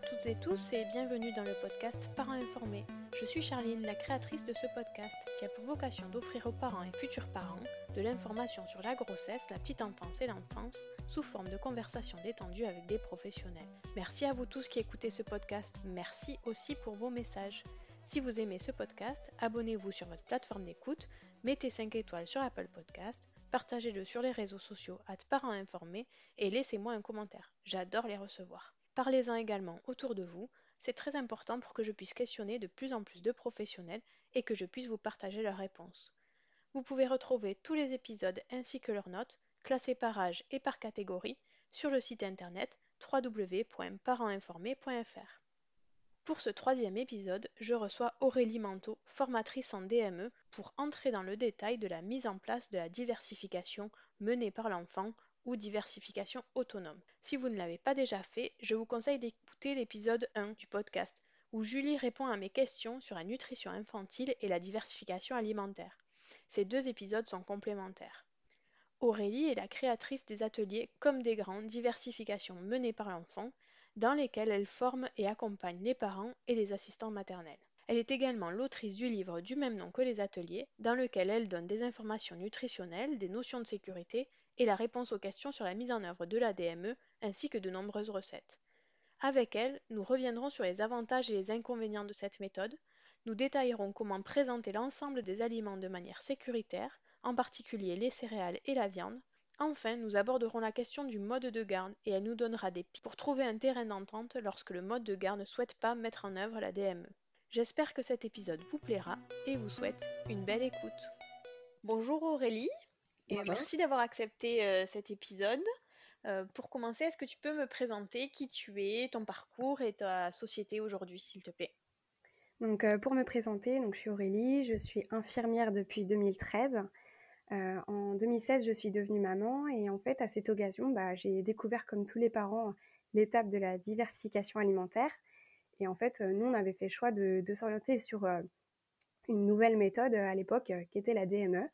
À toutes et tous et bienvenue dans le podcast Parents informés. Je suis Charline, la créatrice de ce podcast qui a pour vocation d'offrir aux parents et futurs parents de l'information sur la grossesse, la petite enfance et l'enfance sous forme de conversations détendues avec des professionnels. Merci à vous tous qui écoutez ce podcast. Merci aussi pour vos messages. Si vous aimez ce podcast, abonnez-vous sur votre plateforme d'écoute, mettez 5 étoiles sur Apple Podcast, partagez-le sur les réseaux sociaux à parents informés et laissez-moi un commentaire. J'adore les recevoir. Parlez-en également autour de vous, c'est très important pour que je puisse questionner de plus en plus de professionnels et que je puisse vous partager leurs réponses. Vous pouvez retrouver tous les épisodes ainsi que leurs notes, classées par âge et par catégorie, sur le site internet www.parentsinformés.fr. Pour ce troisième épisode, je reçois Aurélie Manteau, formatrice en DME, pour entrer dans le détail de la mise en place de la diversification menée par l'enfant ou diversification autonome. Si vous ne l'avez pas déjà fait, je vous conseille d'écouter l'épisode 1 du podcast, où Julie répond à mes questions sur la nutrition infantile et la diversification alimentaire. Ces deux épisodes sont complémentaires. Aurélie est la créatrice des ateliers Comme des grands diversification menés par l'enfant, dans lesquels elle forme et accompagne les parents et les assistants maternels. Elle est également l'autrice du livre du même nom que les ateliers, dans lequel elle donne des informations nutritionnelles, des notions de sécurité et la réponse aux questions sur la mise en œuvre de la DME, ainsi que de nombreuses recettes. Avec elle, nous reviendrons sur les avantages et les inconvénients de cette méthode, nous détaillerons comment présenter l'ensemble des aliments de manière sécuritaire, en particulier les céréales et la viande. Enfin, nous aborderons la question du mode de garde et elle nous donnera des pistes pour trouver un terrain d'entente lorsque le mode de garde ne souhaite pas mettre en œuvre la DME. J'espère que cet épisode vous plaira et vous souhaite une belle écoute. Bonjour Aurélie et merci d'avoir accepté euh, cet épisode. Euh, pour commencer, est-ce que tu peux me présenter qui tu es, ton parcours et ta société aujourd'hui, s'il te plaît? Donc, euh, pour me présenter, donc, je suis Aurélie, je suis infirmière depuis 2013. en 2016, je suis devenue maman et en fait, à cette occasion, bah, j'ai découvert, comme tous les parents, l'étape de la diversification alimentaire. Et en fait, nous, on avait fait le choix de, s'orienter sur une nouvelle méthode à l'époque, qui était la DME.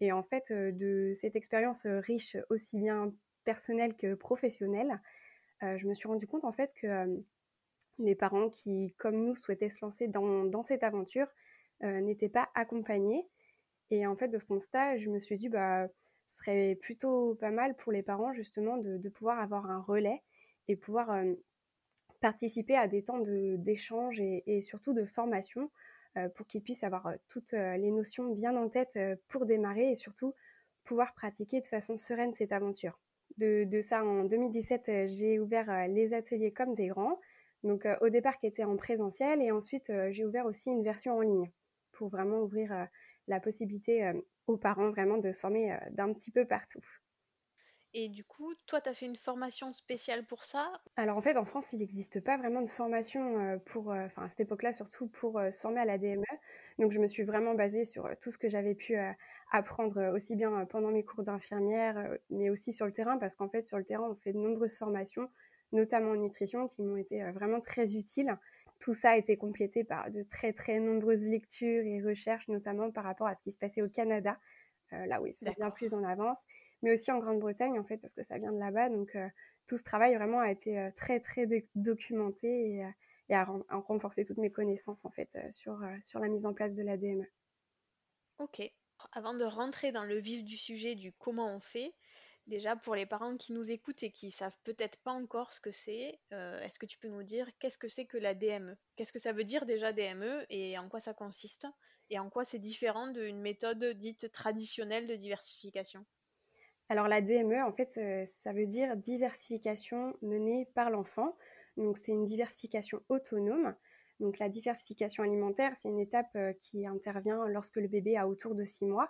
Et en fait, de cette expérience riche aussi bien personnelle que professionnelle, je me suis rendu compte en fait que les parents qui, comme nous, souhaitaient se lancer dans, cette aventure n'étaient pas accompagnés. Et en fait, de ce constat, je me suis dit, bah, ce serait plutôt pas mal pour les parents justement de, pouvoir avoir un relais et pouvoir participer à des temps d'échange et, surtout de formation euh, pour qu'ils puissent avoir euh, toutes euh, les notions bien en tête pour démarrer et surtout pouvoir pratiquer de façon sereine cette aventure. De, ça, en 2017, j'ai ouvert les ateliers comme des grands, donc au départ qui était en présentiel, et ensuite j'ai ouvert aussi une version en ligne pour vraiment ouvrir la possibilité aux parents vraiment de se former d'un petit peu partout. Et du coup, toi, tu as fait une formation spéciale pour ça Alors en fait, en France, il n'existe pas vraiment de formation euh, pour, euh, enfin à cette époque-là, surtout pour euh, se former à la DME. Donc je me suis vraiment basée sur tout ce que j'avais pu apprendre aussi bien pendant mes cours d'infirmière, mais aussi sur le terrain, parce qu'en fait, sur le terrain, on fait de nombreuses formations, notamment en nutrition, qui m'ont été vraiment très utiles. Tout ça a été complété par de très très nombreuses lectures et recherches, notamment par rapport à ce qui se passait au Canada, là où ils sont bien plus en avance mais aussi en Grande-Bretagne, en fait, parce que ça vient de là-bas. Donc, euh, tout ce travail vraiment a été euh, très, très documenté et, et a, renforcé toutes mes connaissances, en fait, euh, sur, sur la mise en place de la DME. Ok. Avant de rentrer dans le vif du sujet du comment on fait, déjà pour les parents qui nous écoutent et qui savent peut-être pas encore ce que c'est, est-ce que tu peux nous dire qu'est-ce que c'est que la DME Qu'est-ce que ça veut dire déjà DME et en quoi ça consiste? Et en quoi c'est différent d'une méthode dite traditionnelle de diversification? Alors la DME, en fait, euh, ça veut dire diversification menée par l'enfant. Donc c'est une diversification autonome. Donc la diversification alimentaire, c'est une étape euh, qui intervient lorsque le bébé a autour de 6 mois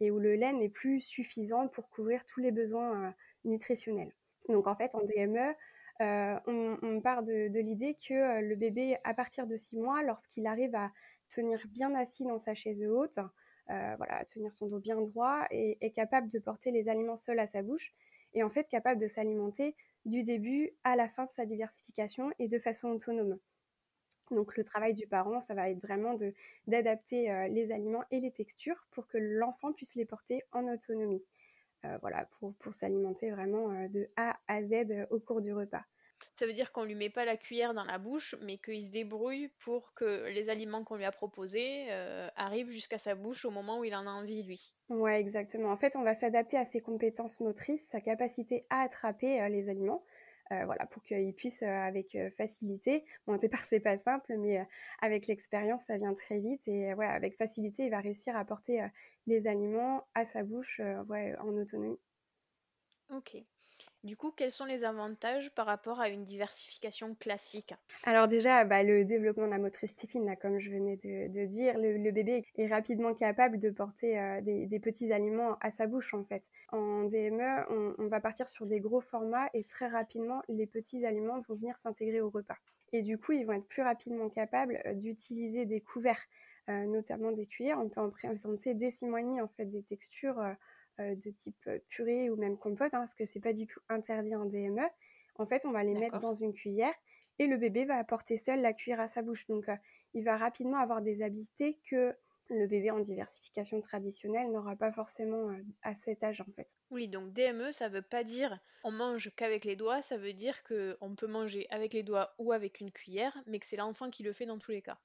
et où le lait n'est plus suffisant pour couvrir tous les besoins euh, nutritionnels. Donc en fait, en DME, on, part de, de l'idée que le bébé, à partir de 6 mois, lorsqu'il arrive à tenir bien assis dans sa chaise haute, euh, voilà, tenir son dos bien droit et est capable de porter les aliments seuls à sa bouche et en fait capable de s'alimenter du début à la fin de sa diversification et de façon autonome. Donc le travail du parent, ça va être vraiment d'adapter euh, les aliments et les textures pour que l'enfant puisse les porter en autonomie. Euh, voilà, pour, pour s'alimenter vraiment de A à Z au cours du repas. Ça veut dire qu'on lui met pas la cuillère dans la bouche, mais qu'il se débrouille pour que les aliments qu'on lui a proposés euh, arrivent jusqu'à sa bouche au moment où il en a envie, lui. Ouais, exactement. En fait, on va s'adapter à ses compétences motrices, sa capacité à attraper euh, les aliments. Euh, voilà, pour qu'il puisse avec facilité. Bon, au départ, c'est pas simple, mais avec l'expérience, ça vient très vite et ouais, avec facilité, il va réussir à porter les aliments à sa bouche ouais, en autonomie. Ok. Du coup, quels sont les avantages par rapport à une diversification classique? Alors déjà, bah, le développement de la motricité fine, comme je venais de, dire, le, bébé est rapidement capable de porter euh, des, petits aliments à sa bouche en fait. En DME, on, va partir sur des gros formats et très rapidement, les petits aliments vont venir s'intégrer au repas. Et du coup, ils vont être plus rapidement capables euh, d'utiliser des couverts, euh, notamment des cuillères. On peut en présenter dès six mois et demi en fait des textures de type euh, purée ou même compote, hein, parce que c'est pas du tout interdit en DME. En fait, on va les mettre dans une cuillère et le bébé va apporter seul la cuillère à sa bouche. Donc, euh, il va rapidement avoir des habiletés que le bébé en diversification traditionnelle n'aura pas forcément à cet âge en fait. Oui, donc DME, ça veut pas dire on mange qu'avec les doigts, ça veut dire qu'on peut manger avec les doigts ou avec une cuillère, mais que c'est l'enfant qui le fait dans tous les cas.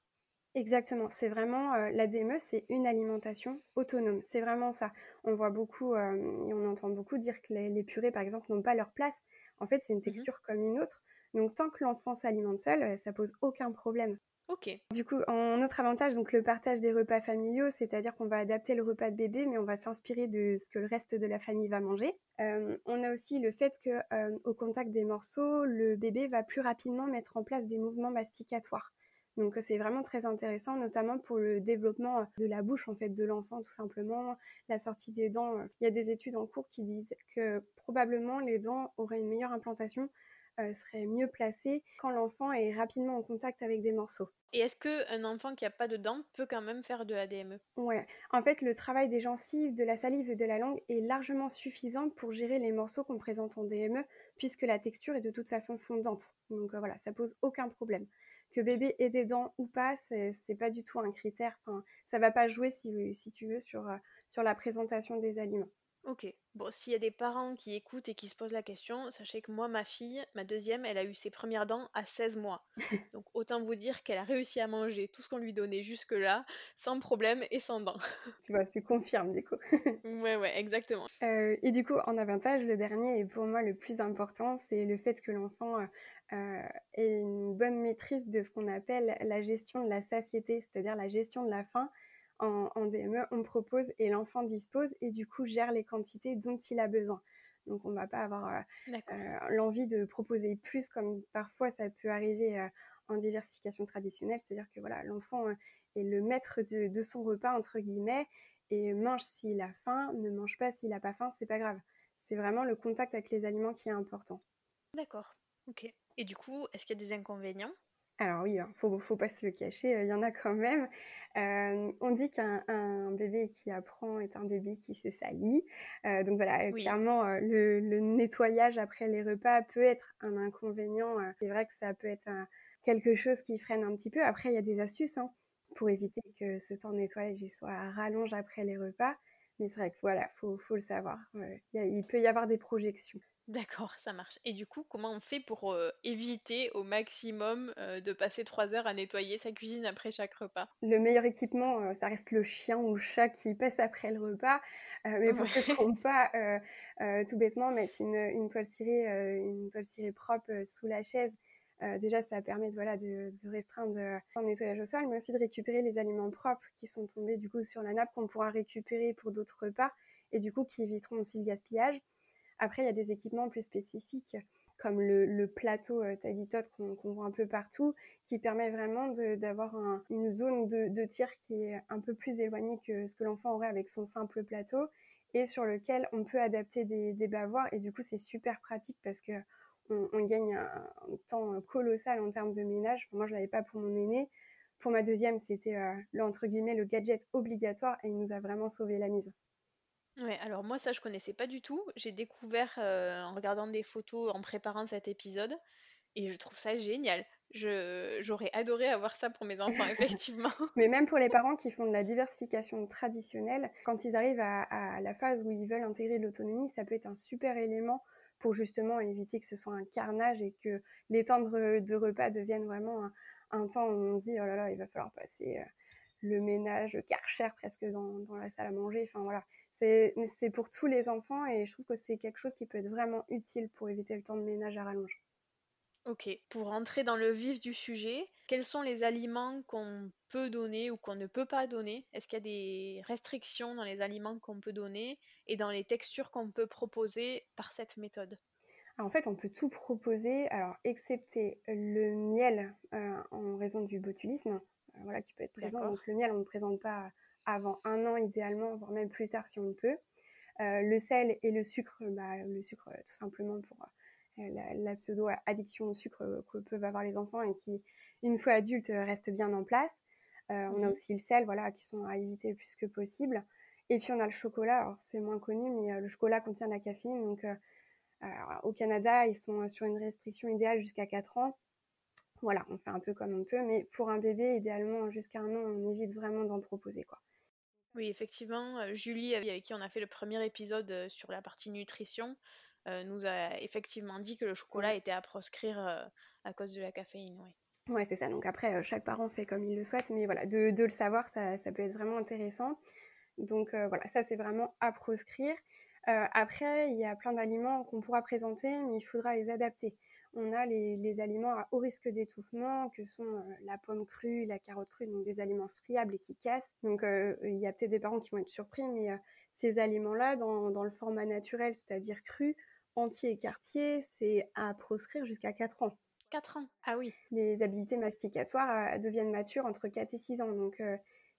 Exactement, c'est vraiment euh, la DME, c'est une alimentation autonome. C'est vraiment ça. On voit beaucoup euh, et on entend beaucoup dire que les, purées, par exemple, n'ont pas leur place. En fait, c'est une mmh texture comme une autre. Donc, tant que l'enfant s'alimente seul, euh, ça pose aucun problème. Ok. Du coup, en autre avantage, donc le partage des repas familiaux, c'est-à-dire qu'on va adapter le repas de bébé, mais on va s'inspirer de ce que le reste de la famille va manger. on a aussi le fait que, au contact des morceaux, le bébé va plus rapidement mettre en place des mouvements masticatoires. Donc c'est vraiment très intéressant, notamment pour le développement de la bouche en fait de l'enfant tout simplement, la sortie des dents. Il y a des études en cours qui disent que probablement les dents auraient une meilleure implantation, euh, seraient mieux placées quand l'enfant est rapidement en contact avec des morceaux. Et est-ce qu'un enfant qui n'a pas de dents peut quand même faire de la DME Ouais, en fait le travail des gencives, de la salive et de la langue est largement suffisant pour gérer les morceaux qu'on présente en DME puisque la texture est de toute façon fondante. Donc euh, voilà, ça pose aucun problème que bébé ait des dents ou pas, c'est pas du tout un critère. Enfin, ça va pas jouer si, si tu veux sur, euh, sur la présentation des aliments. Ok. Bon, s'il y a des parents qui écoutent et qui se posent la question, sachez que moi, ma fille, ma deuxième, elle a eu ses premières dents à 16 mois. Donc autant vous dire qu'elle a réussi à manger tout ce qu'on lui donnait jusque-là, sans problème et sans dents. tu vois, tu confirmes du coup. ouais, ouais, exactement. Euh, et du coup, en avantage, le dernier et pour moi le plus important, c'est le fait que l'enfant euh, ait une bonne maîtrise de ce qu'on appelle la gestion de la satiété, c'est-à-dire la gestion de la faim en, DME, on propose et l'enfant dispose et du coup gère les quantités dont il a besoin. Donc on ne va pas avoir euh, euh, l'envie de proposer plus comme parfois ça peut arriver euh, en diversification traditionnelle, c'est-à-dire que voilà l'enfant est le maître de, son repas entre guillemets et mange s'il a faim, ne mange pas s'il n'a pas faim, c'est pas grave. c'est vraiment le contact avec les aliments qui est important. D'accord, ok. Et du coup, est-ce qu'il y a des inconvénients? Alors oui, il hein, faut, faut pas se le cacher, il y en a quand même. on dit qu'un bébé qui apprend est un bébé qui se salit. donc voilà, clairement, le, nettoyage après les repas peut être un inconvénient. C'est vrai que ça peut être quelque chose qui freine un petit peu. Après, il y a des astuces hein, pour éviter que ce temps de nettoyage soit à rallonge après les repas. Mais c'est vrai que voilà, faut, faut le savoir. il peut y avoir des projections. D'accord, ça marche. Et du coup, comment on fait pour éviter au maximum de passer trois heures à nettoyer sa cuisine après chaque repas? Le meilleur équipement, ça reste le chien ou le chat qui passe après le repas. mais pour ceux qui n'ont pas, tout bêtement, mettre une, toile cirée, une toile cirée propre sous la chaise. Déjà, ça permet de, voilà, de, restreindre le nettoyage au sol, mais aussi de récupérer les aliments propres qui sont tombés du coup sur la nappe qu'on pourra récupérer pour d'autres repas et du coup qui éviteront aussi le gaspillage. Après, il y a des équipements plus spécifiques comme le, plateau euh, qu'on voit un peu partout, qui permet vraiment d'avoir une zone de, tir qui est un peu plus éloignée que ce que l'enfant aurait avec son simple plateau et sur lequel on peut adapter des, bavoirs. Et du coup, c'est super pratique parce que on, gagne un, temps colossal en termes de ménage. Moi, je l'avais pas pour mon aîné. Pour ma deuxième, c'était euh, entre guillemets le gadget obligatoire et il nous a vraiment sauvé la mise. Ouais, alors moi ça je connaissais pas du tout. J'ai découvert euh, en regardant des photos, en préparant cet épisode, et je trouve ça génial. J'aurais adoré avoir ça pour mes enfants, effectivement. Mais même pour les parents qui font de la diversification traditionnelle, quand ils arrivent à, la phase où ils veulent intégrer l'autonomie, ça peut être un super élément pour justement éviter que ce soit un carnage et que les temps de, repas deviennent vraiment un, temps où on se dit oh là là, il va falloir passer euh, le ménage, le karcher presque dans, dans la salle à manger. Enfin voilà, c'est pour tous les enfants et je trouve que c'est quelque chose qui peut être vraiment utile pour éviter le temps de ménage à rallonge. Ok, pour rentrer dans le vif du sujet, quels sont les aliments qu'on peut donner ou qu'on ne peut pas donner? Est-ce qu'il y a des restrictions dans les aliments qu'on peut donner et dans les textures qu'on peut proposer par cette méthode? En fait, on peut tout proposer, alors excepté le miel euh, en raison du botulisme, euh, voilà, qui peut être présent. Donc le miel, on ne présente pas avant un an idéalement, voire même plus tard si on peut. Euh, le sel et le sucre, bah, le sucre tout simplement pour euh, la, pseudo-addiction au sucre que peuvent avoir les enfants et qui, une fois adultes, reste bien en place. On a mhm. aussi le sel, voilà, qui sont à éviter le plus que possible. Et puis on a le chocolat, alors c'est moins connu, mais le chocolat contient de la caféine. Donc au Canada, ils sont sur une restriction idéale jusqu'à 4 ans. Voilà, on fait un peu comme on peut, mais pour un bébé, idéalement jusqu'à un an, on évite vraiment d'en proposer quoi. Oui, effectivement, Julie, avec qui on a fait le premier épisode sur la partie nutrition, nous a effectivement dit que le chocolat était à proscrire à cause de la caféine. Oui. Ouais, c'est ça. Donc après, chaque parent fait comme il le souhaite, mais voilà, de, le savoir, ça, peut être vraiment intéressant. Donc voilà, ça c'est vraiment à proscrire. après, il y a plein d'aliments qu'on pourra présenter, mais il faudra les adapter on a les, aliments à haut risque d'étouffement, que sont euh, la pomme crue, la carotte crue, donc des aliments friables et qui cassent. Donc euh, il y a peut-être des parents qui vont être surpris, mais euh, ces aliments-là, dans, le format naturel, c'est-à-dire cru, entier et quartier, c'est à proscrire jusqu'à 4 ans. 4 ans Ah oui. Les habiletés masticatoires deviennent matures entre 4 et 6 ans. Donc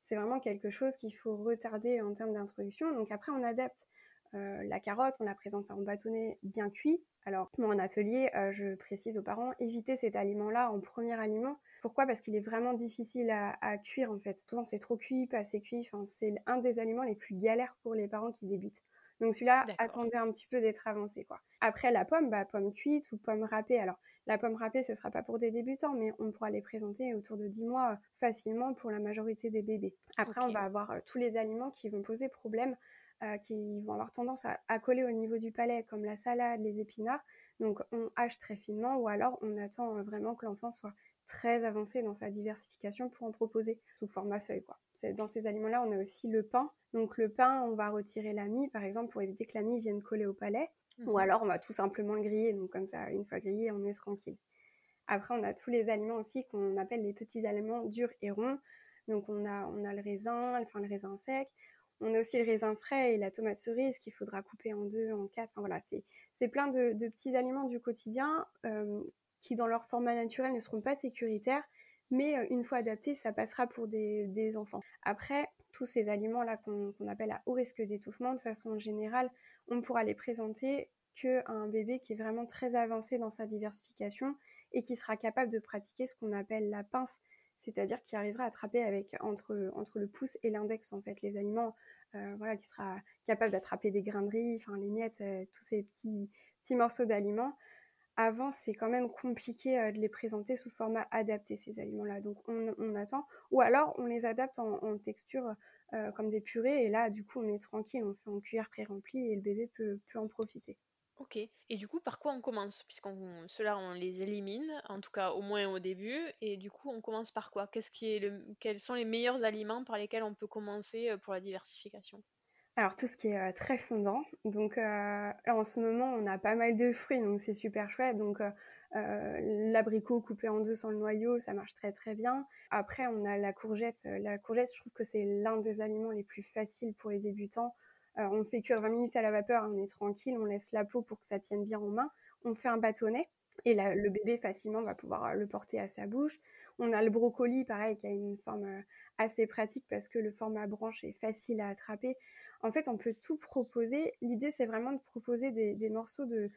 c'est vraiment quelque chose qu'il faut retarder en termes d'introduction. Donc après, on adapte la carotte, on la présente en bâtonnet bien cuit, alors, en atelier, euh, je précise aux parents, évitez cet aliment-là en premier aliment. Pourquoi? Parce qu'il est vraiment difficile à, cuire en fait. Souvent c'est trop cuit, pas assez cuit. Enfin, c'est un des aliments les plus galères pour les parents qui débutent. Donc celui-là, attendez un petit peu d'être avancé quoi. Après la pomme, bah, pomme cuite ou pomme râpée. Alors la pomme râpée, ce sera pas pour des débutants, mais on pourra les présenter autour de 10 mois facilement pour la majorité des bébés. Après, on va avoir euh, tous les aliments qui vont poser problème euh, qui vont avoir tendance à, coller au niveau du palais, comme la salade, les épinards. Donc on hache très finement ou alors on attend euh, vraiment que l'enfant soit très avancé dans sa diversification pour en proposer sous format feuille. Quoi. Dans ces aliments-là, on a aussi le pain. Donc le pain, on va retirer la mie, par exemple, pour éviter que la mie vienne coller au palais. Ou mhm. alors on va tout simplement le griller. Donc comme ça, une fois grillé, on est tranquille. Après, on a tous les aliments aussi qu'on appelle les petits aliments durs et ronds. Donc on a, on a le raisin, enfin le raisin sec, on a aussi le raisin frais et la tomate cerise qu'il faudra couper en deux, en quatre. Enfin, voilà, c'est plein de, petits aliments du quotidien euh, qui, dans leur format naturel, ne seront pas sécuritaires, mais une fois adapté, ça passera pour des, enfants. Après, tous ces aliments-là qu'on appelle à haut risque d'étouffement, de façon générale, on pourra les présenter qu'à un bébé qui est vraiment très avancé dans sa diversification et qui sera capable de pratiquer ce qu'on appelle la pince, c'est-à-dire qui arrivera à attraper avec entre, entre le pouce et l'index en fait les aliments, euh, voilà, qui sera capable d'attraper des grains de riz, les miettes, euh, tous ces petits, petits morceaux d'aliments. Avant, c'est quand même compliqué euh, de les présenter sous format adapté ces aliments-là. Donc on, attend, ou alors on les adapte en, texture comme des purées et là du coup on est tranquille, on fait en cuillère pré-remplie et le bébé peut, peut en profiter. Ok. Et du coup, par quoi on commence? Puisqu'on ceux-là, on les élimine, en tout cas au moins au début. Et du coup, on commence par quoi? Qu'est-ce qui est le... Quels sont les meilleurs aliments par lesquels on peut commencer euh, pour la diversification? Alors tout ce qui est euh, très fondant. Donc euh, en ce moment, on a pas mal de fruits, donc c'est super chouette. Donc l'abricot coupé en deux sans le noyau, ça marche très très bien. Après, on a la courgette. La courgette, je trouve que c'est l'un des aliments les plus faciles pour les débutants. Euh, on fait cuire 20 minutes à la vapeur, on est tranquille, on laisse la peau pour que ça tienne bien en main. On fait un bâtonnet et le bébé facilement va pouvoir euh, le porter à sa bouche. On a le brocoli, pareil, qui a une forme euh, assez pratique parce que le format branche est facile à attraper. En fait, on peut tout proposer. L'idée, c'est vraiment de proposer des, morceaux de,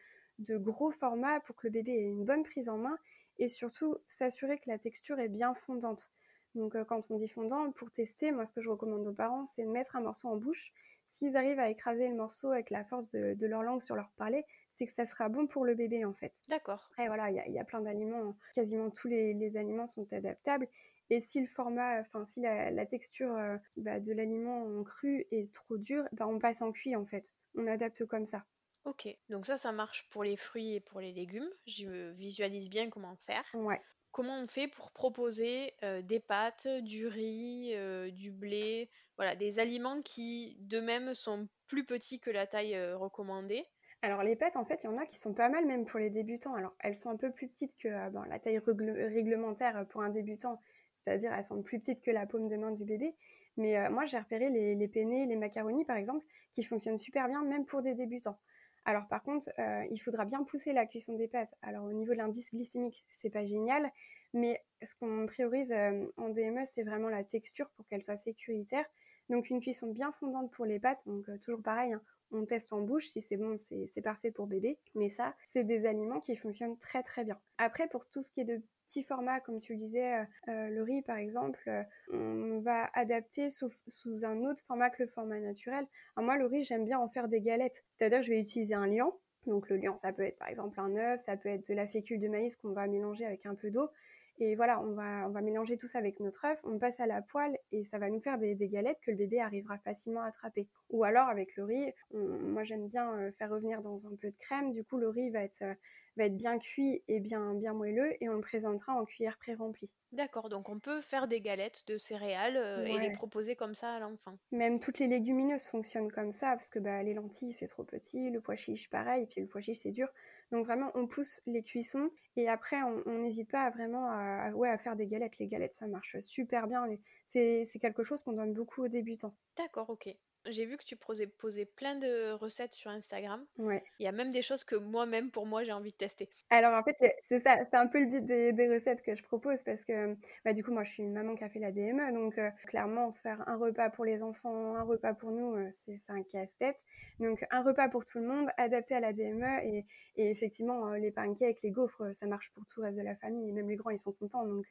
gros format pour que le bébé ait une bonne prise en main et surtout s'assurer que la texture est bien fondante. Donc, quand on dit fondant, pour tester, moi, ce que je recommande aux parents, c'est de mettre un morceau en bouche s'ils arrivent à écraser le morceau avec la force de, leur langue sur leur palais, c'est que ça sera bon pour le bébé en fait. D'accord. Après voilà, il y, a plein d'aliments, quasiment tous les, aliments sont adaptables. Et si le format, enfin si la, texture euh, bah, de l'aliment en cru est trop dure, bah, on passe en cuit en fait. On adapte comme ça. Ok, donc ça, ça marche pour les fruits et pour les légumes. Je visualise bien comment faire. Ouais comment on fait pour proposer des pâtes, du riz, du blé, voilà, des aliments qui d'eux-mêmes sont plus petits que la taille recommandée? Alors les pâtes, en fait, il y en a qui sont pas mal même pour les débutants. Alors elles sont un peu plus petites que la taille réglementaire pour un débutant, c'est-à-dire elles sont plus petites que la paume de main du bébé. Mais moi j'ai repéré les, les les macaronis par exemple, qui fonctionnent super bien même pour des débutants. Alors par contre, euh, il faudra bien pousser la cuisson des pâtes. Alors au niveau de l'indice glycémique, c'est pas génial, mais ce qu'on priorise euh, en DME, c'est vraiment la texture pour qu'elle soit sécuritaire. Donc une cuisson bien fondante pour les pâtes, donc euh, toujours pareil, hein, on teste en bouche, si c'est bon, c'est parfait pour bébé. Mais ça, c'est des aliments qui fonctionnent très très bien. Après, pour tout ce qui est de petits formats, comme tu le disais, euh, euh, le riz par exemple, euh, on va adapter sous, sous, un autre format que le format naturel. moi, le riz, j'aime bien en faire des galettes. C'est-à-dire je vais utiliser un liant. Donc le liant, ça peut être par exemple un œuf, ça peut être de la fécule de maïs qu'on va mélanger avec un peu d'eau. Et voilà, on va, on va mélanger tout ça avec notre œuf, on passe à la poêle et ça va nous faire des, galettes que le bébé arrivera facilement à attraper. Ou alors avec le riz, moi j'aime bien euh, faire revenir dans un peu de crème, du coup le riz va être, euh, va être bien cuit et bien, bien moelleux et on le présentera en cuillère pré-remplie. D'accord, donc on peut faire des galettes de céréales euh, et les proposer comme ça à l'enfant. Même toutes les légumineuses fonctionnent comme ça parce que bah, les lentilles c'est trop petit, le pois chiche pareil, et puis le pois chiche c'est dur. Donc vraiment on pousse les cuissons et après on n'hésite pas vraiment à, ouais, à faire des galettes. Les galettes ça marche super bien, c'est quelque chose qu'on donne beaucoup aux débutants. D'accord, ok. J'ai vu que tu posais, posais plein de recettes sur Instagram. Ouais. Il y a même des choses que moi-même, pour moi, j'ai envie de tester. Alors en fait, c'est ça, c'est un peu le but des, recettes que je propose parce que bah, du coup, moi, je suis une maman qui a fait la DME, donc euh, clairement, faire un repas pour les enfants, un repas pour nous, euh, c'est un casse-tête. Donc un repas pour tout le monde, adapté à la DME et, effectivement, euh, les pancakes, les gaufres, ça marche pour tout le reste de la famille, et même les grands, ils sont contents, donc,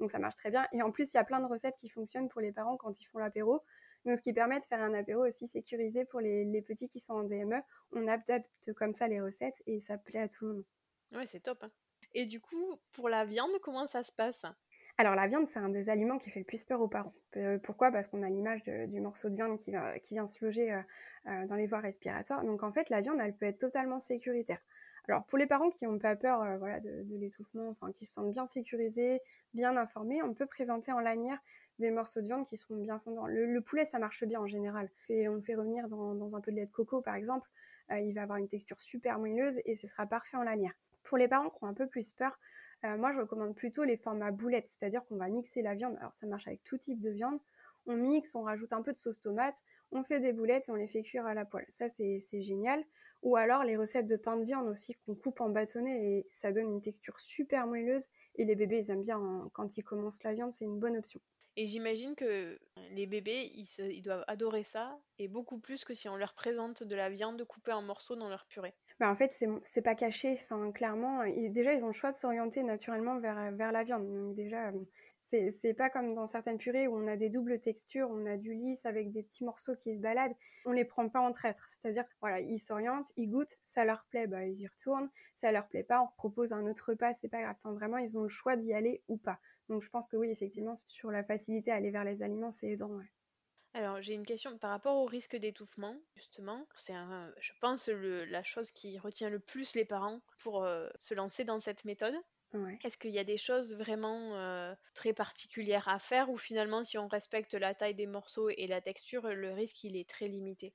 donc ça marche très bien. Et en plus, il y a plein de recettes qui fonctionnent pour les parents quand ils font l'apéro. Donc, ce qui permet de faire un apéro aussi sécurisé pour les, petits qui sont en DME. On adapte comme ça les recettes et ça plaît à tout le monde. Ouais, c'est top. Hein. Et du coup, pour la viande, comment ça se passe? Alors la viande, c'est un des aliments qui fait le plus peur aux parents. Euh, pourquoi? Parce qu'on a l'image du morceau de viande qui, vient se loger euh, euh, dans les voies respiratoires. Donc en fait, la viande, elle peut être totalement sécuritaire. Alors pour les parents qui n'ont pas peur voilà, de, de l'étouffement, enfin qui se sentent bien sécurisés, bien informés, on peut présenter en lanière des morceaux de viande qui seront bien fondants. Le, poulet, ça marche bien en général. On le fait revenir dans, un peu de lait de coco, par exemple. Euh, il va avoir une texture super moelleuse et ce sera parfait en lanière. Pour les parents qui ont un peu plus peur, euh, moi je recommande plutôt les formats boulettes, c'est-à-dire qu'on va mixer la viande. Alors ça marche avec tout type de viande. on mixe, on rajoute un peu de sauce tomate, on fait des boulettes et on les fait cuire à la poêle. Ça, c'est génial. Ou alors les recettes de pain de viande aussi qu'on coupe en bâtonnets et ça donne une texture super moelleuse. Et les bébés, ils aiment bien quand ils commencent la viande, c'est une bonne option. Et j'imagine que les bébés, ils, doivent adorer ça, et beaucoup plus que si on leur présente de la viande coupée en morceaux dans leur purée. Bah en fait, c'est pas caché. Enfin, clairement, déjà, ils ont le choix de s'orienter naturellement vers, la viande. Déjà, c'est pas comme dans certaines purées où on a des doubles textures, on a du lisse avec des petits morceaux qui se baladent. On les prend pas en traître. C'est-à-dire, voilà, ils s'orientent, ils goûtent, ça leur plaît, bah, ils y retournent. Ça leur plaît pas, on propose un autre repas, c'est pas grave. Enfin, vraiment, ils ont le choix d'y aller ou pas. Donc, je pense que oui, effectivement, sur la facilité à aller vers les aliments, c'est aidant. Alors, j'ai une question par rapport au risque d'étouffement, justement. C'est, je pense, la chose qui retient le plus les parents pour euh, se lancer dans cette méthode. Est-ce qu'il y a des choses vraiment euh, très particulières à faire ou finalement si on respecte la taille des morceaux et la texture, le risque il est très limité?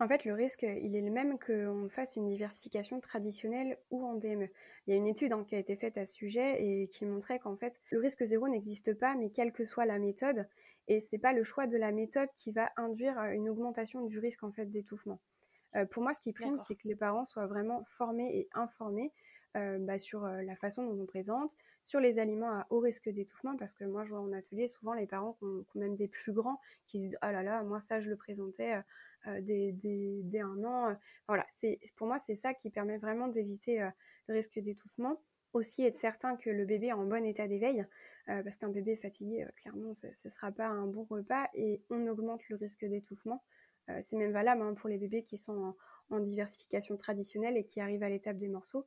En fait, le risque, il est le même qu'on fasse une diversification traditionnelle ou en DME. Il y a une étude hein, qui a été faite à ce sujet et qui montrait qu'en fait, le risque zéro n'existe pas, mais quelle que soit la méthode, et c'est pas le choix de la méthode qui va induire euh, une augmentation du risque en fait d'étouffement. Euh, pour moi, ce qui prime, c'est que les parents soient vraiment formés et informés euh, bah, sur euh, la façon dont on présente, sur les aliments à haut risque d'étouffement, parce que moi je vois en atelier souvent les parents qui ont, même des plus grands qui se disent ah là là, moi ça je le présentais euh, dès, un an. Voilà, pour moi c'est ça qui permet vraiment d'éviter le risque d'étouffement. Aussi être certain que le bébé est en bon état d'éveil, parce qu'un bébé fatigué, clairement, ce ne sera pas un bon repas et on augmente le risque d'étouffement. c'est même valable hein, pour les bébés qui sont en, diversification traditionnelle et qui arrivent à l'étape des morceaux.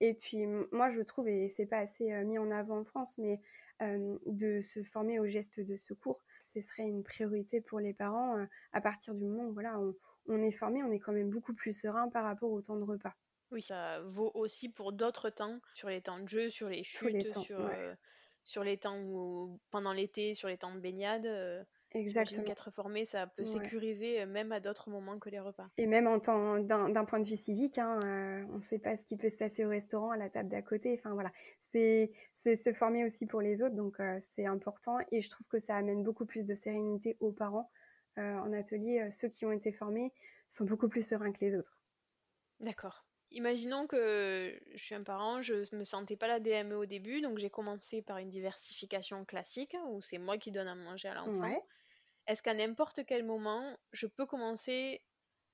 Et puis moi je trouve, et c'est pas assez mis en avant en France, mais de se former aux gestes de secours, ce serait une priorité pour les parents à partir du moment où voilà, on, est formé, on est quand même beaucoup plus serein par rapport au temps de repas. Oui, ça vaut aussi pour d'autres temps, sur les temps de jeu, sur les chutes, sur, sur les temps où, pendant l'été, sur les temps de baignade. Exactement. Qu'être formé, ça peut sécuriser euh, même à d'autres moments que les repas. Et même en temps, d'un, point de vue civique, hein, euh, on ne sait pas ce qui peut se passer au restaurant, à la table d'à côté. Enfin voilà, c'est, se former aussi pour les autres, donc euh, c'est important. Et je trouve que ça amène beaucoup plus de sérénité aux parents en atelier. ceux qui ont été formés sont beaucoup plus sereins que les autres. D'accord. Imaginons que je suis un parent, je ne me sentais pas la DME au début, donc j'ai commencé par une diversification classique où c'est moi qui donne à manger à l'enfant. Est-ce qu'à n'importe quel moment, je peux commencer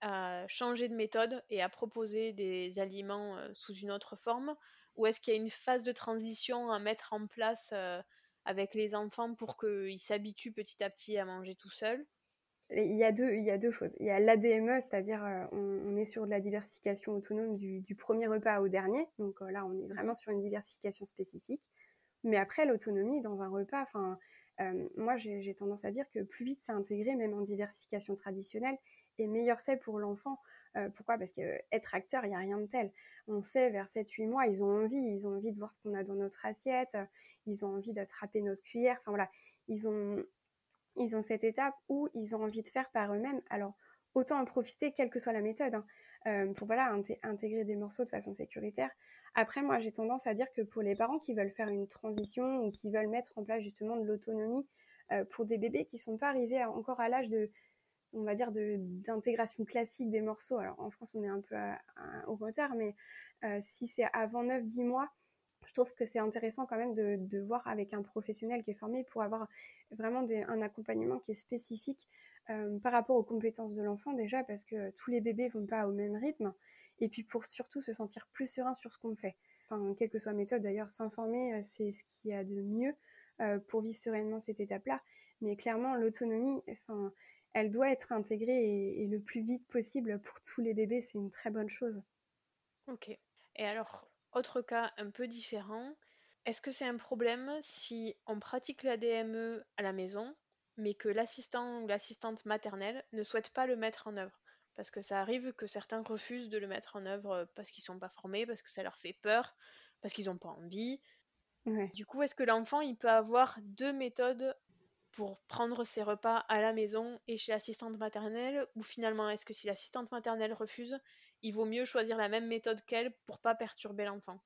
à changer de méthode et à proposer des aliments euh, sous une autre forme? Ou est-ce qu'il y a une phase de transition à mettre en place euh, avec les enfants pour qu'ils s'habituent petit à petit à manger tout seuls il y, a deux, il y a deux choses. Il y a l'ADME, c'est-à-dire euh, on, est sur de la diversification autonome du, premier repas au dernier. Donc là, on est vraiment sur une diversification spécifique. Mais après, l'autonomie dans un repas, enfin, euh, moi, j'ai tendance à dire que plus vite c'est intégré, même en diversification traditionnelle, et meilleur c'est pour l'enfant. Euh, pourquoi? Parce qu'être acteur, il n'y a rien de tel. On sait, vers 7-8 mois, ils ont envie, ils ont envie de voir ce qu'on a dans notre assiette, ils ont envie d'attraper notre cuillère, enfin voilà, ils ont, ils ont cette étape où ils ont envie de faire par eux-mêmes. Alors, autant en profiter, quelle que soit la méthode, hein, euh, pour voilà, intégrer des morceaux de façon sécuritaire. Après, moi, j'ai tendance à dire que pour les parents qui veulent faire une transition ou qui veulent mettre en place justement de l'autonomie euh, pour des bébés qui ne sont pas arrivés encore à l'âge de, on va dire, d'intégration classique des morceaux. Alors en France, on est un peu au retard, mais euh, si c'est avant 9-10 mois, je trouve que c'est intéressant quand même de, voir avec un professionnel qui est formé pour avoir vraiment un accompagnement qui est spécifique euh, par rapport aux compétences de l'enfant déjà, parce que tous les bébés vont pas au même rythme et puis pour surtout se sentir plus serein sur ce qu'on fait. Enfin, quelle que soit la méthode, d'ailleurs, s'informer, euh, c'est ce qu'il y a de mieux euh, pour vivre sereinement cette étape-là. Mais clairement, l'autonomie, enfin, elle doit être intégrée et, le plus vite possible pour tous les bébés, c'est une très bonne chose. Ok. Et alors, autre cas un peu différent, est-ce que c'est un problème si on pratique la DME à la maison, mais que l'assistant ou l'assistante maternelle ne souhaite pas le mettre en œuvre? Parce que ça arrive que certains refusent de le mettre en œuvre euh, parce qu'ils sont pas formés, parce que ça leur fait peur, parce qu'ils n'ont pas envie. Du coup, est-ce que l'enfant il peut avoir deux méthodes pour prendre ses repas à la maison et chez l'assistante maternelle? Ou finalement est-ce que si l'assistante maternelle refuse, il vaut mieux choisir la même méthode qu'elle pour pas perturber l'enfant?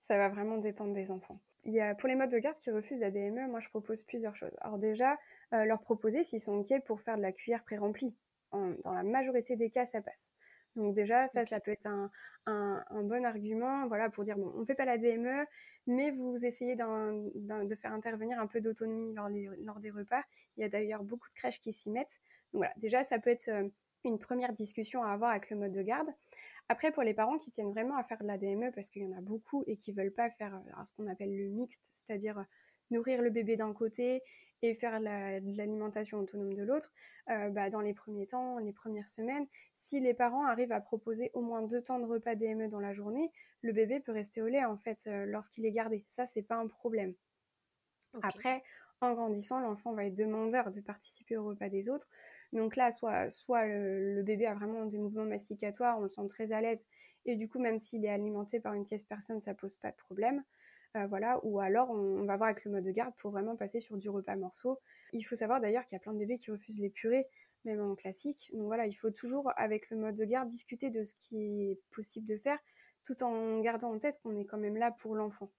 Ça va vraiment dépendre des enfants. il y a, pour les modes de garde qui refusent la DME, moi je propose plusieurs choses. Alors déjà, euh, leur proposer s'ils sont OK pour faire de la cuillère pré-remplie. Dans la majorité des cas, ça passe. Donc déjà, ça, ça peut être un, un, bon argument voilà, pour dire, bon, on ne fait pas la DME, mais vous essayez de faire intervenir un peu d'autonomie lors, lors, des repas. Il y a d'ailleurs beaucoup de crèches qui s'y mettent. Donc voilà, déjà, ça peut être euh, une première discussion à avoir avec le mode de garde. Après, pour les parents qui tiennent vraiment à faire de la DME, parce qu'il y en a beaucoup et qui veulent pas faire euh, ce qu'on appelle le mixte, c'est-à-dire euh, nourrir le bébé d'un côté et faire de l'alimentation autonome de l'autre, euh, bah, dans les premiers temps, les premières semaines, si les parents arrivent à proposer au moins deux temps de repas DME dans la journée, le bébé peut rester au lait en fait lorsqu'il est gardé. Ça, c'est pas un problème. Après, en grandissant, l'enfant va être demandeur de participer au repas des autres. Donc là, soit, soit le, bébé a vraiment des mouvements masticatoires, on le sent très à l'aise, et du coup, même s'il est alimenté par une tierce personne, ça pose pas de problème. Euh, voilà, ou alors on, va voir avec le mode de garde pour vraiment passer sur du repas morceau. Il faut savoir d'ailleurs qu'il y a plein de bébés qui refusent les purées, même en classique. Donc voilà, il faut toujours, avec le mode de garde, discuter de ce qui est possible de faire, tout en gardant en tête qu'on est quand même là pour l'enfant.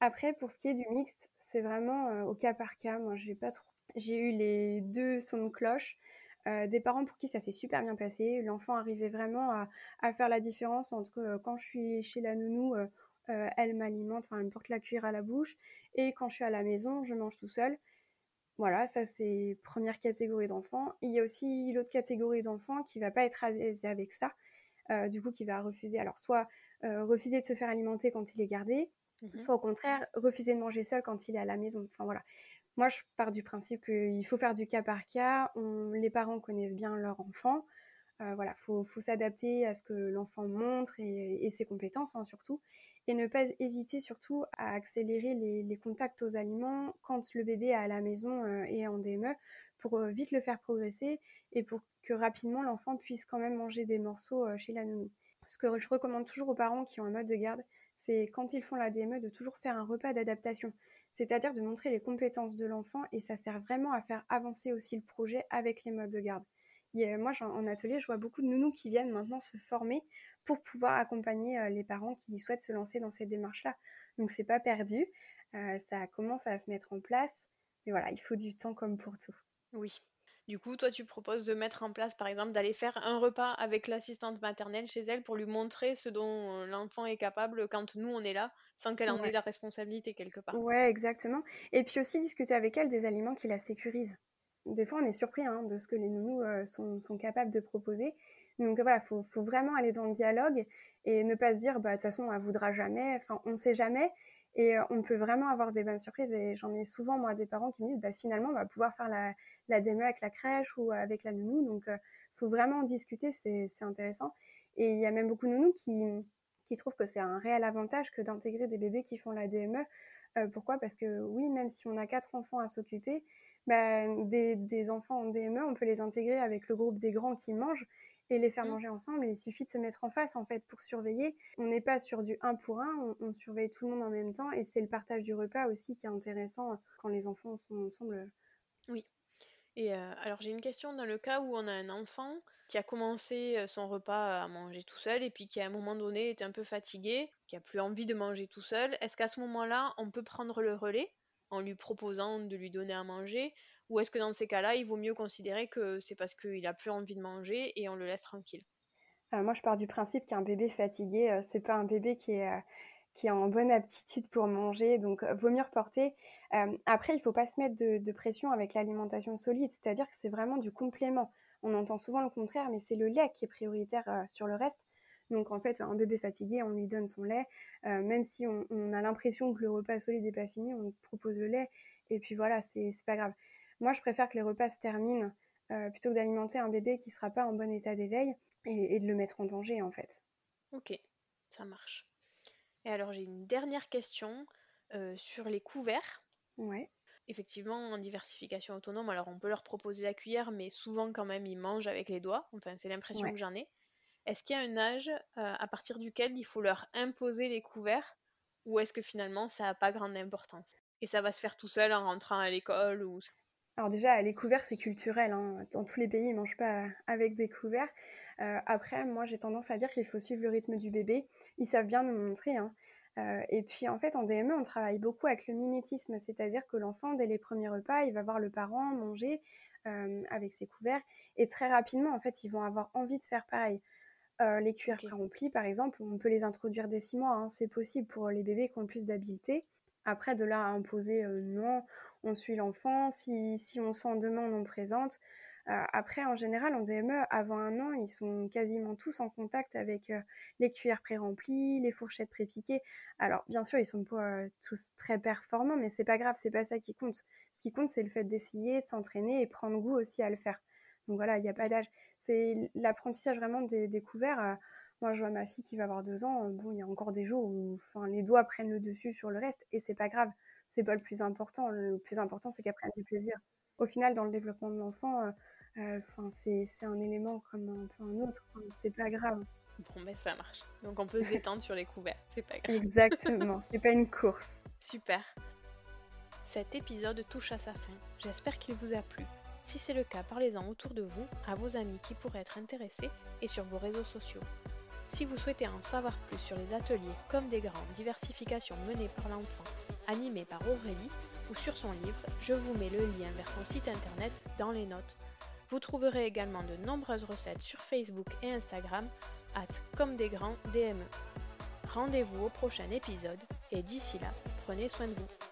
Après, pour ce qui est du mixte, c'est vraiment euh, au cas par cas. Moi, j'ai pas trop. J'ai eu les deux sons de cloche. Euh, des parents pour qui ça s'est super bien passé. L'enfant arrivait vraiment à, faire la différence entre quand je suis chez la nounou, elle m'alimente, enfin elle me porte la cuillère à la bouche, et quand je suis à la maison, je mange tout seul. Voilà, ça c'est première catégorie d'enfants. Il y a aussi l'autre catégorie d'enfants qui va pas être à l'aise avec ça, du coup qui va refuser. Alors soit refuser de se faire alimenter quand il est gardé, Mmh soit au contraire refuser de manger seul quand il est à la maison. Enfin voilà. Moi, je pars du principe qu'il faut faire du cas par cas. les parents connaissent bien leur enfant. Euh, voilà, faut, faut s'adapter à ce que l'enfant montre et, ses compétences hein, surtout, et ne pas hésiter surtout à accélérer les, contacts aux aliments quand le bébé est à la maison euh, et en DME pour euh, vite le faire progresser et pour que rapidement l'enfant puisse quand même manger des morceaux chez la nounou. Ce que je recommande toujours aux parents qui ont un mode de garde, c'est quand ils font la DME de toujours faire un repas d'adaptation, c'est-à-dire de montrer les compétences de l'enfant et ça sert vraiment à faire avancer aussi le projet avec les modes de garde. moi, en atelier, je vois beaucoup de nounous qui viennent maintenant se former pour pouvoir accompagner les parents qui souhaitent se lancer dans cette démarche-là. Donc, c'est pas perdu. Ça commence à se mettre en place. Mais voilà, il faut du temps comme pour tout. Oui, du coup, toi, tu proposes de mettre en place, par exemple, d'aller faire un repas avec l'assistante maternelle chez elle pour lui montrer ce dont l'enfant est capable quand nous, on est là, sans qu'elle en ait la responsabilité quelque part. Ouais, exactement. Et puis aussi discuter avec elle des aliments qui la sécurisent. Des fois, on est surpris hein, de ce que les nounous euh, sont, capables de proposer. Donc voilà, il faut, faut, vraiment aller dans le dialogue et ne pas se dire, bah, de toute façon, elle voudra jamais. Enfin, on ne sait jamais. Et euh, on peut vraiment avoir des bonnes surprises. Et j'en ai souvent, moi, des parents qui me disent, bah, finalement, on va pouvoir faire la, la démo avec la crèche ou avec la nounou. Donc, il euh, faut vraiment en discuter, c'est intéressant. Et il y a même beaucoup de nounous qui, qui trouvent que c'est un réel avantage que d'intégrer des bébés qui font la DME. Euh, pourquoi? Parce que oui, même si on a quatre enfants à s'occuper, bah, des, enfants en DME, on peut les intégrer avec le groupe des grands qui mangent et les faire mmh. manger ensemble. il suffit de se mettre en face en fait pour surveiller. On n'est pas sur du 1 pour 1, on, surveille tout le monde en même temps et c'est le partage du repas aussi qui est intéressant quand les enfants sont ensemble. Oui. Et euh, alors j'ai une question dans le cas où on a un enfant qui a commencé euh, son repas à manger tout seul et puis qui à un moment donné est un peu fatigué, qui a plus envie de manger tout seul, est-ce qu'à ce moment-là on peut prendre le relais en lui proposant de lui donner à manger ou est-ce que dans ces cas-là, il vaut mieux considérer que c'est parce qu'il a plus envie de manger et on le laisse tranquille? Euh, Moi, je pars du principe qu'un bébé fatigué, euh, c'est pas un bébé qui est, euh, qui est en bonne aptitude pour manger, donc vaut mieux reporter. après, il faut pas se mettre de, pression avec l'alimentation solide, c'est-à-dire que c'est vraiment du complément. On entend souvent le contraire, mais c'est le lait qui est prioritaire sur le reste. Donc en fait, un bébé fatigué, on lui donne son lait, même si on, a l'impression que le repas solide n'est pas fini, on propose le lait, et puis voilà, c'est pas grave. Moi, je préfère que les repas se terminent euh, plutôt que d'alimenter un bébé qui ne sera pas en bon état d'éveil et, de le mettre en danger, en fait. Ok, ça marche. Et alors, j'ai une dernière question euh, sur les couverts. Ouais. Effectivement, en diversification autonome, alors on peut leur proposer la cuillère, mais souvent quand même ils mangent avec les doigts. Enfin, c'est l'impression que j'en ai. Est-ce qu'il y a un âge euh, à partir duquel il faut leur imposer les couverts ou est-ce que finalement ça n'a pas grande importance? Et ça va se faire tout seul en rentrant à l'école ou alors déjà, les couverts, c'est culturel. Hein. Dans tous les pays, ils mangent pas avec des couverts. Euh, après, moi, j'ai tendance à dire qu'il faut suivre le rythme du bébé. Ils savent bien nous montrer. Hein. Euh, et puis en fait, en DME, on travaille beaucoup avec le mimétisme, c'est-à-dire que l'enfant, dès les premiers repas, il va voir le parent manger euh, avec ses couverts, et très rapidement, en fait, ils vont avoir envie de faire pareil. Les cuillères okay. remplis, par exemple, on peut les introduire dès six mois, hein, c'est possible pour les bébés qui ont plus d'habileté. Après, de là à imposer non, on suit l'enfant, si, on sent demande, on présente. Euh, après, en général, en DME, avant un an, ils sont quasiment tous en contact avec euh, les cuillères pré-remplies, les fourchettes pré-piquées. Alors, bien sûr, ils sont pas euh, tous très performants, mais c'est pas grave, c'est pas ça qui compte. Ce qui compte, c'est le fait d'essayer, s'entraîner et prendre goût aussi à le faire. Donc voilà, il n'y a pas d'âge. C'est l'apprentissage vraiment des, couverts. moi, je vois ma fille qui va avoir deux ans. Bon, il y a encore des jours où, enfin, les doigts prennent le dessus sur le reste, et c'est pas grave. C'est pas le plus important. Le plus important, c'est qu'elle prenne du plaisir. Au final, dans le développement de l'enfant, Enfin, c'est un élément comme un peu un autre. c'est pas grave. Bon, ben ça marche. Donc on peut s'étendre sur les couverts. C'est pas grave. Exactement. c'est pas une course. Super. Cet épisode touche à sa fin. J'espère qu'il vous a plu. Si c'est le cas, parlez-en autour de vous, à vos amis qui pourraient être intéressés et sur vos réseaux sociaux. Si vous souhaitez en savoir plus sur les ateliers comme des grands diversifications menées par l'enfant, animés par Aurélie, ou sur son livre, je vous mets le lien vers son site internet dans les notes vous trouverez également de nombreuses recettes sur Facebook et Instagram, at comme des grands DME. Rendez-vous au prochain épisode et d'ici là, prenez soin de vous.